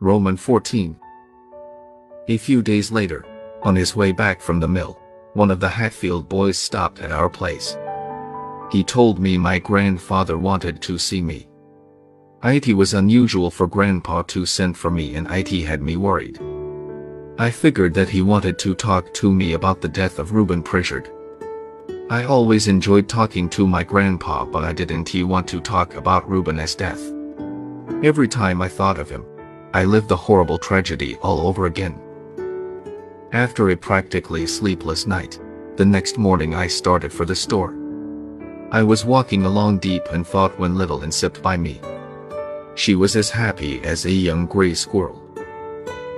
Roman 14. A few days later, on his way back from the mill, one of the Hatfield boys stopped at our place. He told me my grandfather wanted to see me. It was unusual for grandpa to send for me and it had me worried. I figured that he wanted to talk to me about the death of Reuben Pritchard. I always enjoyed talking to my grandpa but I didn't he want to talk about Reuben's death. Every time I thought of him, I lived the horrible tragedy all over again. After a practically sleepless night, the next morning I started for the store. I was walking along deep and thought when Little Ann sipped by me. She was as happy as a young gray squirrel.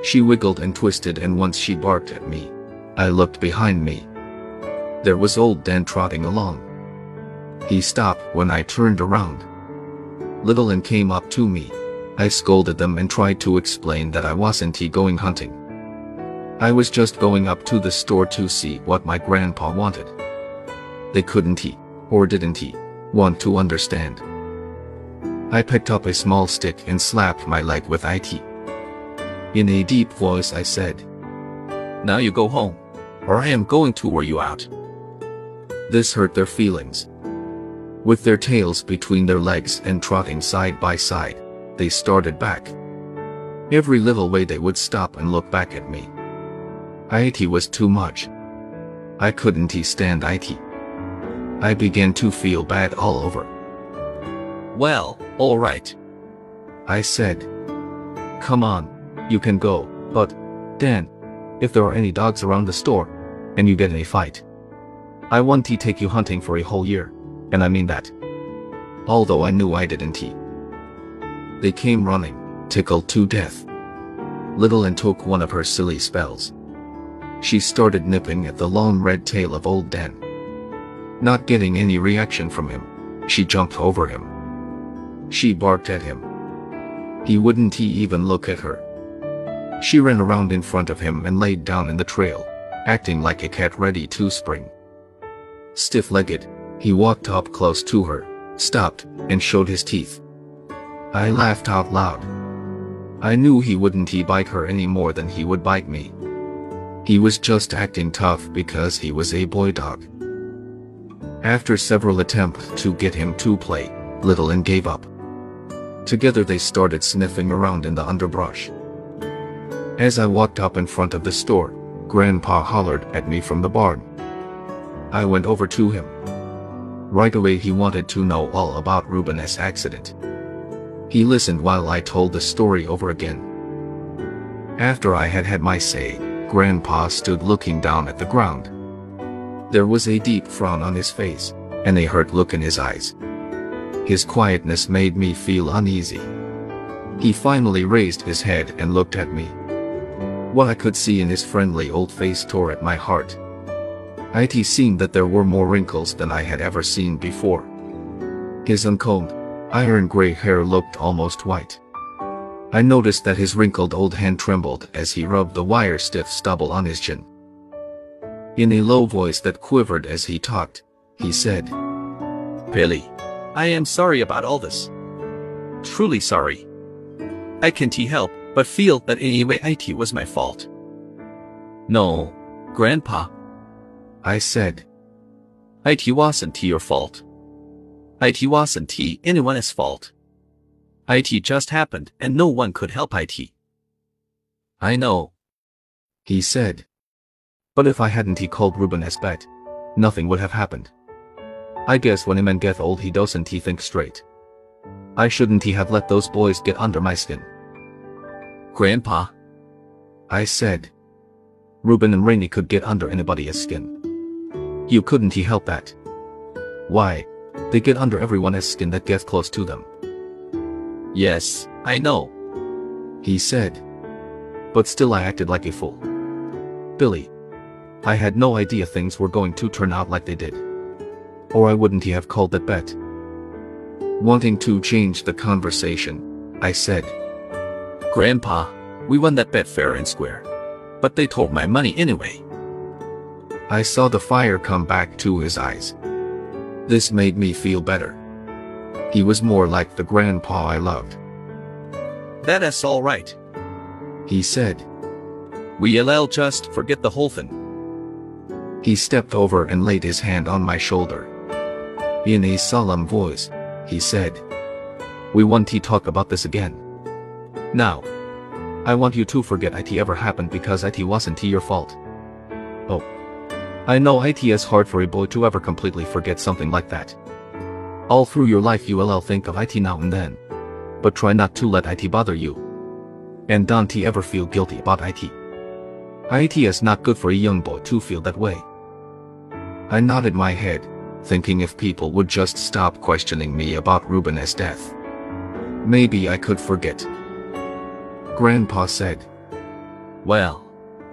She wiggled and twisted and once she barked at me. I looked behind me. There was old Dan trotting along. He stopped when I turned around. Little Ann came up to me. I scolded them and tried to explain that I wasn't he going hunting. I was just going up to the store to see what my grandpa wanted. They couldn't he, or didn't he, want to understand. I picked up a small stick and slapped my leg with it. In a deep voice I said, Now you go home, or I am going to wear you out. This hurt their feelings. With their tails between their legs and trotting side by side, they started back. Every little way they would stop and look back at me. IT was too much. I couldn't stand IT. I began to feel bad all over. Well, alright. I said. Come on, you can go, but, Dan, if there are any dogs around the store, and you get in a fight, I want to take you hunting for a whole year, and I mean that. Although I knew I didn't. They came running, tickled to death. Little Ann took one of her silly spells. She started nipping at the long red tail of old Dan. Not getting any reaction from him, she jumped over him. She barked at him. He wouldn't he even look at her. She ran around in front of him and laid down in the trail, acting like a cat ready to spring. Stiff-legged, he walked up close to her, stopped, and showed his teeth. I laughed out loud. I knew he wouldn't he bite her any more than he would bite me. He was just acting tough because he was a boy dog. After several attempts to get him to play, Little Ann gave up. Together they started sniffing around in the underbrush. As I walked up in front of the store, Grandpa hollered at me from the barn. I went over to him. Right away he wanted to know all about Reuben's accident. He listened while I told the story over again. After I had had my say, Grandpa stood looking down at the ground. There was a deep frown on his face, and a hurt look in his eyes. His quietness made me feel uneasy. He finally raised his head and looked at me. What I could see in his friendly old face tore at my heart. It seemed that there were more wrinkles than I had ever seen before. His uncombed, iron gray hair looked almost white. I noticed that his wrinkled old hand trembled as he rubbed the wire-stiff stubble on his chin. In a low voice that quivered as he talked, he said, Billy, I am sorry about all this. Truly sorry. I can't help but feel that anyway it was my fault. No, Grandpa. I said. It wasn't your fault. It wasn't anyone's fault. It just happened and no one could help it. I know. He said. But if I hadn't he called Reuben as bet, nothing would have happened. I guess when a man gets old he doesn't he think straight. I shouldn't he have let those boys get under my skin. Grandpa. I said. Reuben and Rainey could get under anybody's skin. You couldn't he help that. Why? They get under everyone's skin that gets close to them. Yes, I know. He said. But still I acted like a fool. Billy. I had no idea things were going to turn out like they did. Or I wouldn't have called that bet. Wanting to change the conversation, I said. Grandpa, we won that bet fair and square. But they took my money anyway. I saw the fire come back to his eyes. This made me feel better. He was more like the grandpa I loved. That is all right. He said. We'll just forget the whole thing. He stepped over and laid his hand on my shoulder. In a solemn voice, he said, We want to talk about this again. Now, I want you to forget it ever happened because it wasn't your fault. Oh. I know it is hard for a boy to ever completely forget something like that. All through your life you will think of it now and then. But try not to let it bother you. And don't ever feel guilty about it. It is not good for a young boy to feel that way. I nodded my head, thinking if people would just stop questioning me about Ruben's death. Maybe I could forget. Grandpa said. Well,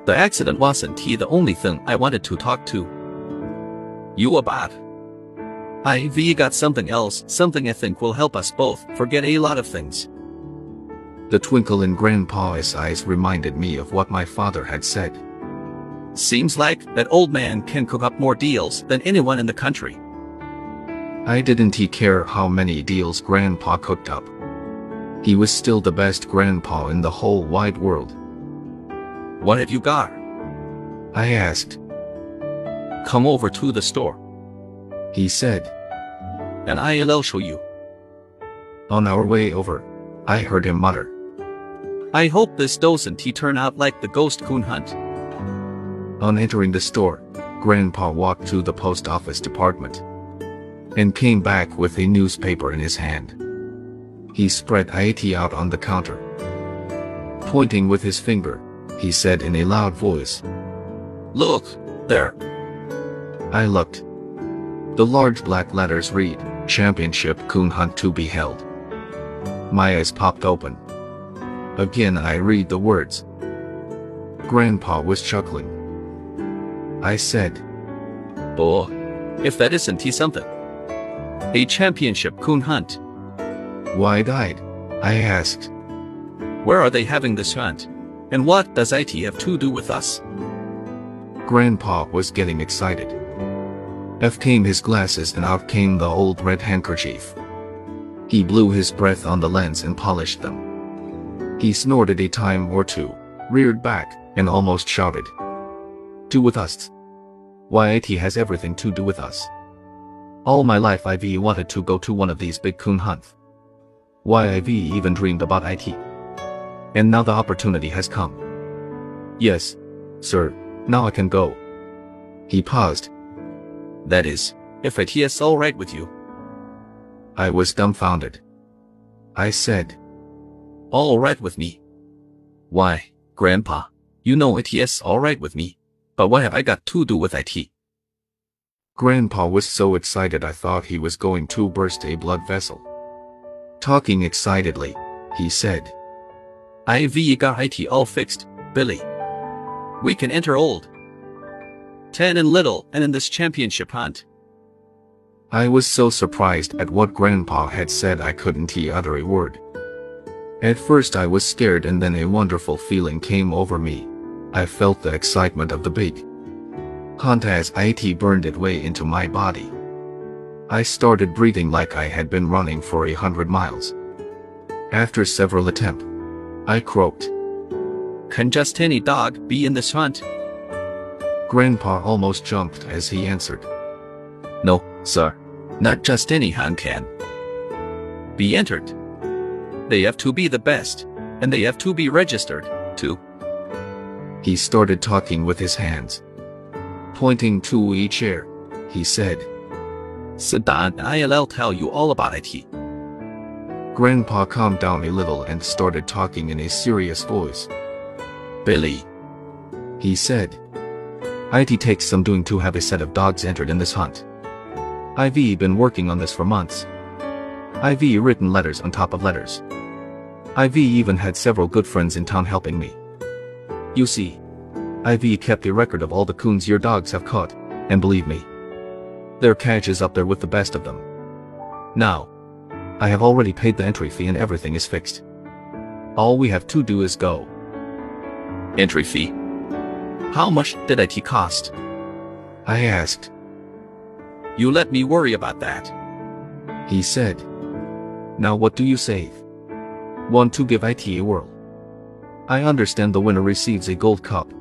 the accident wasn't he the only thing I wanted to talk to. You about. I've got something else, something I think will help us both forget a lot of things. The twinkle in Grandpa's eyes reminded me of what my father had said. Seems like that old man can cook up more deals than anyone in the country. I didn't he care how many deals Grandpa cooked up. He was still the best grandpa in the whole wide world. What have you got? I asked. Come over to the store. He said. And I'll show you. On our way over, I heard him mutter. I hope this doesn't he turn out like the ghost coon hunt. On entering the store, Grandpa walked to the post office department and came back with a newspaper in his hand. He spread it out on the counter. Pointing with his finger, he said in a loud voice, Look, there. I looked. The large black letters read, Championship Coon Hunt to be held. My eyes popped open. Again I read the words. Grandpa was chuckling. I said, Boy, if that isn't he something. A championship coon hunt. Wide-eyed, I asked. Where are they having this hunt? And what does IT have do with us? Grandpa was getting excited. F came his glasses and out came the old red handkerchief. He blew his breath on the lens and polished them. He snorted a time or two, reared back, and almost shouted. Do with us. Why it has everything to do with us. All my life I've wanted to go to one of these big coon hunts. Why I've even dreamed about IT. And now the opportunity has come. Yes, sir, now I can go. He paused. That is, if it is alright with you. I was dumbfounded. I said, All right with me. Why, Grandpa, you know it is all right with me. But what have I got to do with IT? Grandpa was so excited I thought he was going to burst a blood vessel. Talking excitedly, he said, I've got IT all fixed, Billy. We can enter old. Dan and Little Ann in this championship hunt. I was so surprised at what Grandpa had said I couldn't utter a word. At first I was scared and then a wonderful feeling came over me. I felt the excitement of the big hunt as it burned its way into my body. I started breathing like I had been running for a hundred miles. After several attempts, I croaked. Can just any dog be in this hunt? Grandpa almost jumped as he answered. No, sir. Not just any hunt can. Be entered. They have to be the best, and they have to be registered, too. He started talking with his hands. Pointing to a chair, he said, Sit down, I'll tell you all about it. Grandpa calmed down a little and started talking in a serious voice. Billy, he said, IT takes some doing to have a set of dogs entered in this hunt. I've been working on this for months. I've written letters on top of letters. I've even had several good friends in town helping me. You see, I've kept a record of all the coons your dogs have caught, and believe me, their catch is up there with the best of them. Now, I have already paid the entry fee and everything is fixed. All we have to do is go. Entry fee? How much did it cost? I asked. You let me worry about that. He said. Now what do you say? Want to give IT a whirl? I understand the winner receives a gold cup,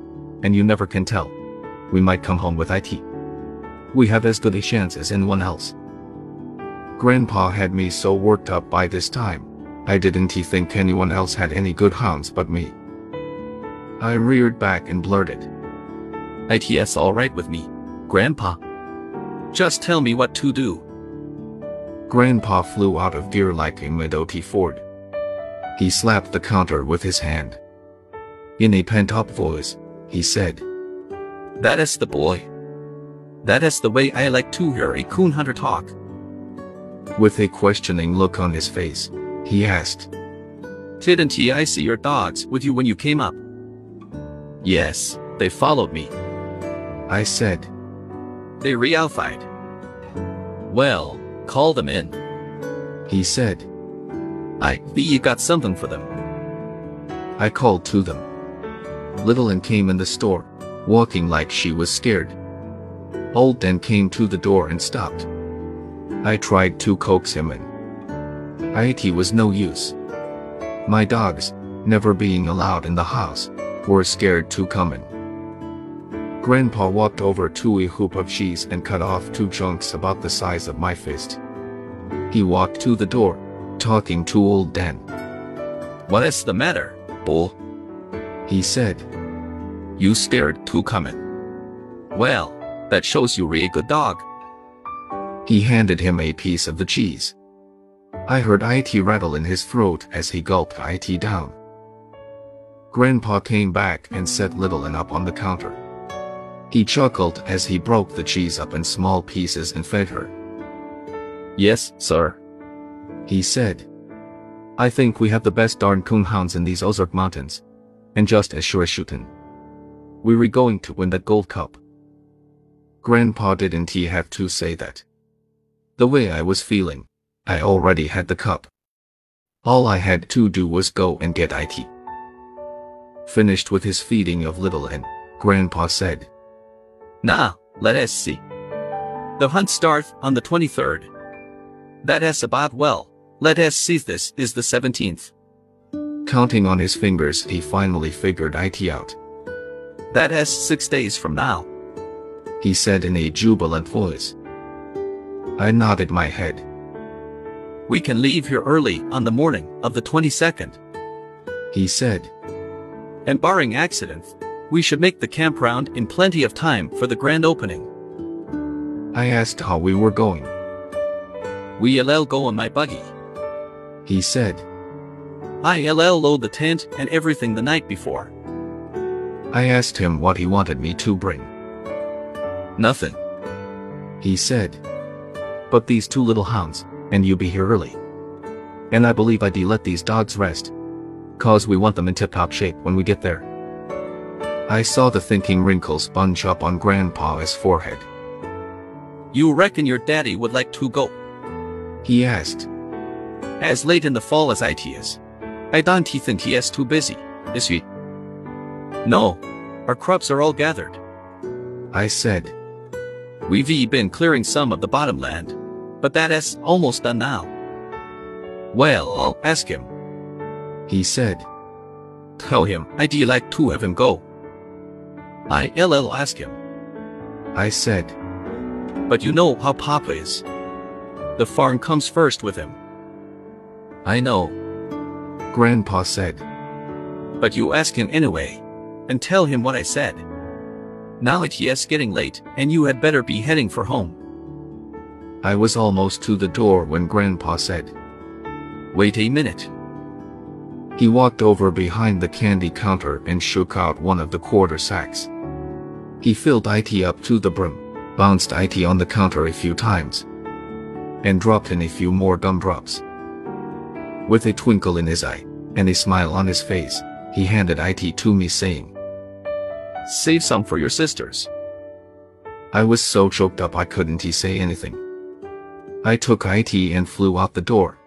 and you never can tell. We might come home with IT. We have as good a chance as anyone else. Grandpa had me so worked up by this time, I didn't think anyone else had any good hounds but me. I reared back and blurted. IT's alright with me, Grandpa. Just tell me what to do. Grandpa flew out of gear like a Model T Ford. He slapped the counter with his hand. In a pent-up voice, he said, That is the boy. That is the way I like to hear a coon hunter talk. With a questioning look on his face, he asked, Didn't I see your dogs with you when you came up? Yes, they followed me. I said, They realfied. Well, call them in. He said, I think you got something for them. I called to them. Little Ann came in the store, walking like she was scared. Old Dan came to the door and stopped. I tried to coax him in. IT was no use. My dogs, never being allowed in the house, were scared to come in. Grandpa walked over to a hoop of cheese and cut off two chunks about the size of my fist. He walked to the door, talking to old Dan. What is the matter, bull? He said, You scared to come in. Well, that shows you're a good dog. He handed him a piece of the cheese. I heard IT rattle in his throat as he gulped IT down. Grandpa came back and set Little Ann up on the counter. He chuckled as he broke the cheese up in small pieces and fed her. Yes, sir. He said, I think we have the best darn coon hounds in these Ozark Mountains. And just as sure as shooting. We were going to win that gold cup. Grandpa didn't he have to say that. The way I was feeling, I already had the cup. All I had to do was go and get IT. Finished with his feeding of Little Ann, Grandpa said, Now, let us see. The hunt starts on the 23rd. That is about well. Let us see this is the 17th. Counting on his fingers, he finally figured IT out. That is six days from now. He said in a jubilant voice. I nodded my head. We can leave here early on the morning of the 22nd. He said. And barring accidents, we should make the campground in plenty of time for the grand opening. I asked how we were going. We'll go in my buggy. He said. I'll load the tent and everything the night before. I asked him what he wanted me to bring. Nothing. He said. But these two little hounds, and you be here early. And I believe I'd let these dogs rest. Cause we want them in tip-top shape when we get there. I saw the thinking wrinkles bunch up on Grandpa's forehead. You reckon your daddy would like to go? He asked. As late in the fall as IT is. I don't think he is too busy, is he? No. Our crops are all gathered. I said. We've been clearing some of the bottomland, but that is almost done now. Well, I'll ask him. He said. Tell him I'd like to have him go. I'll ask him. I said. But you know how Papa is. The farm comes first with him. I know. Grandpa said. But you ask him anyway. And tell him what I said. Now it is getting late, and you had better be heading for home. I was almost to the door when Grandpa said, Wait a minute. He walked over behind the candy counter and shook out one of the quarter sacks. He filled IT up to the brim, bounced IT on the counter a few times, and dropped in a few more gumdrops. With a twinkle in his eye and a smile on his face, he handed IT to me saying, Save some for your sisters. I was so choked up I couldn't say anything. I took IT and flew out the door,